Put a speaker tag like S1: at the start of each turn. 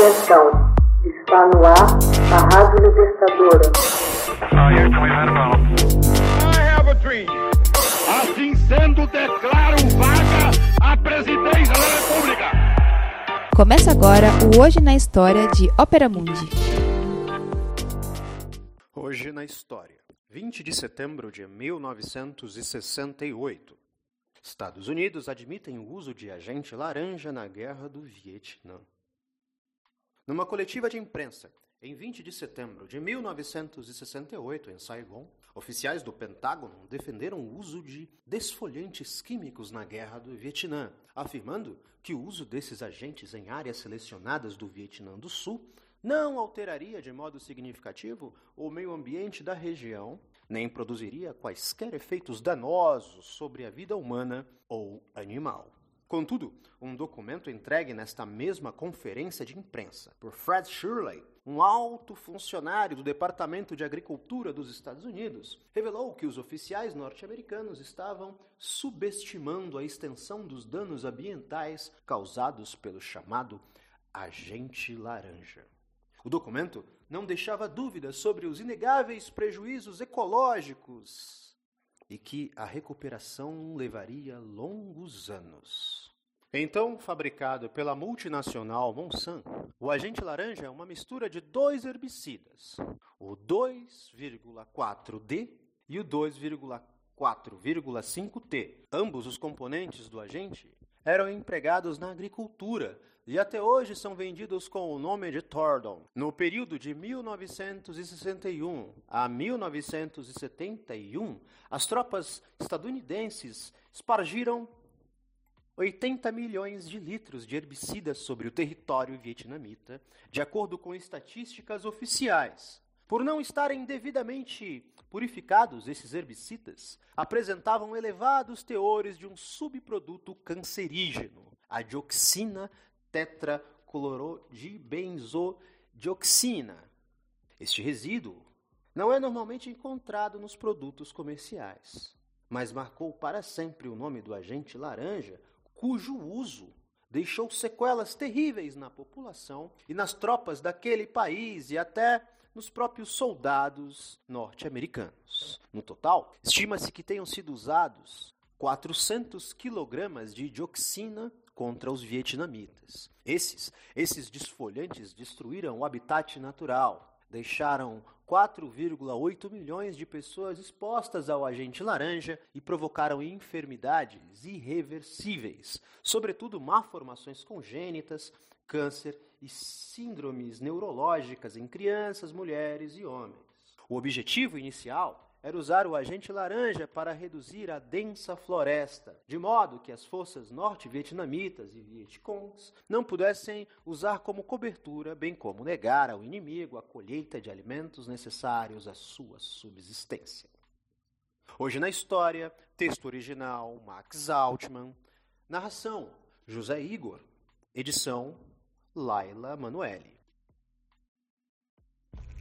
S1: Atenção, está no ar a Rádio Libertadora.
S2: Assim sendo, declaro vaga a presidência da República.
S3: Começa agora o Hoje na História de Ópera Mundi.
S4: Hoje na História, 20 de setembro de 1968. Estados Unidos admitem o uso de agente laranja na Guerra do Vietnã. Numa coletiva de imprensa, em 20 de setembro de 1968, em Saigon, oficiais do Pentágono defenderam o uso de desfolhantes químicos na Guerra do Vietnã, afirmando que o uso desses agentes em áreas selecionadas do Vietnã do Sul não alteraria de modo significativo o meio ambiente da região, nem produziria quaisquer efeitos danosos sobre a vida humana ou animal. Contudo, um documento entregue nesta mesma conferência de imprensa por Fred Shirley, um alto funcionário do Departamento de Agricultura dos Estados Unidos, revelou que os oficiais norte-americanos estavam subestimando a extensão dos danos ambientais causados pelo chamado agente laranja. O documento não deixava dúvidas sobre os inegáveis prejuízos ecológicos e que a recuperação levaria longos anos. Então, fabricado pela multinacional Monsanto, o agente laranja é uma mistura de dois herbicidas, o 2,4D e o 2,4,5T. Ambos os componentes do agente eram empregados na agricultura e até hoje são vendidos com o nome de Tordon. No período de 1961 a 1971, as tropas estadunidenses espargiram 80 milhões de litros de herbicidas sobre o território vietnamita, de acordo com estatísticas oficiais. Por não estarem devidamente purificados, esses herbicidas apresentavam elevados teores de um subproduto cancerígeno, a dioxina tetraclorodibenzodioxina. Este resíduo não é normalmente encontrado nos produtos comerciais, mas marcou para sempre o nome do agente laranja, cujo uso deixou sequelas terríveis na população e nas tropas daquele país e até nos próprios soldados norte-americanos. No total, estima-se que tenham sido usados 400 quilogramas de dioxina contra os vietnamitas. Esses, esses desfolhantes destruíram o habitat natural, deixaram 4,8 milhões de pessoas expostas ao agente laranja e provocaram enfermidades irreversíveis, sobretudo malformações congênitas, câncer e síndromes neurológicas em crianças, mulheres e homens. O objetivo inicial era usar o agente laranja para reduzir a densa floresta, de modo que as forças norte-vietnamitas e vietcongs não pudessem usar como cobertura, bem como negar ao inimigo a colheita de alimentos necessários à sua subsistência. Hoje na história, texto original Max Altman, narração José Igor, edição Laila Manuelle.